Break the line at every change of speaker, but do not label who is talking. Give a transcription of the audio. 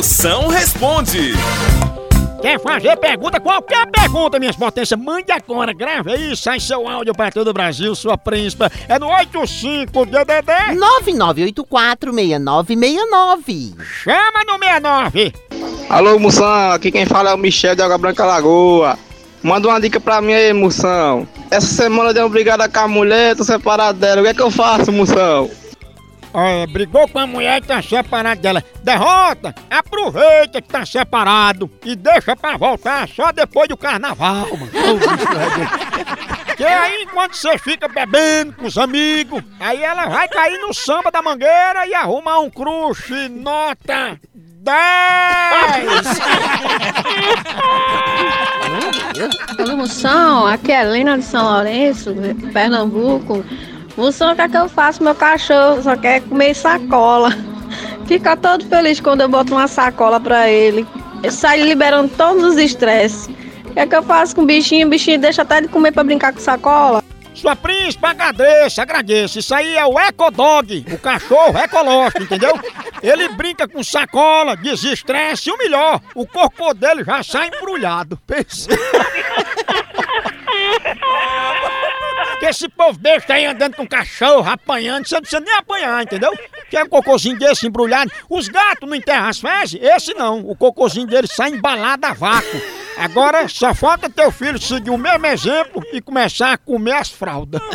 Moção responde.
Quer fazer pergunta? Qualquer pergunta, minhas potências, mande agora, grave aí, sai seu áudio para todo o Brasil, sua príncipa. É no 85DDD.
99846969.
Chama no 69.
Alô, Moção, aqui quem fala é o Michel de Água Branca Lagoa. Manda uma dica pra mim aí, Moção. Essa semana eu dei uma brigada com a mulher, tô separado dela. O que é que eu faço, Moção?
Olha, brigou com a mulher e tá separado dela. Derrota! Aproveita que tá separado e deixa pra voltar só depois do carnaval, mano. Bicho, é Que aí, enquanto você fica bebendo com os amigos, aí ela vai cair no samba da mangueira e arrumar um crush nota 10!
Alô, Moção, aqui é Helena de São Lourenço, Pernambuco. Moção, o que é que eu faço? Meu cachorro só quer comer sacola. Fica todo feliz quando eu boto uma sacola pra ele. Eu saio liberando todos os estresses. O que é que eu faço com o bichinho? O bichinho deixa até de comer pra brincar com sacola.
Sua príncipe, agradeça, agradeça. Isso aí é o Ecodog, o cachorro ecológico, entendeu? Ele brinca com sacola, desestresse e o melhor, o corpo dele já sai embrulhado. Pense. Que esse povo besta aí andando com cachorro, apanhando, você não precisa nem apanhar, entendeu? Que é um cocôzinho desse embrulhado. Os gatos não enterram as fezes, esse não. O cocôzinho dele sai embalado a vácuo. Agora só falta teu filho seguir o mesmo exemplo e começar a comer as fraldas.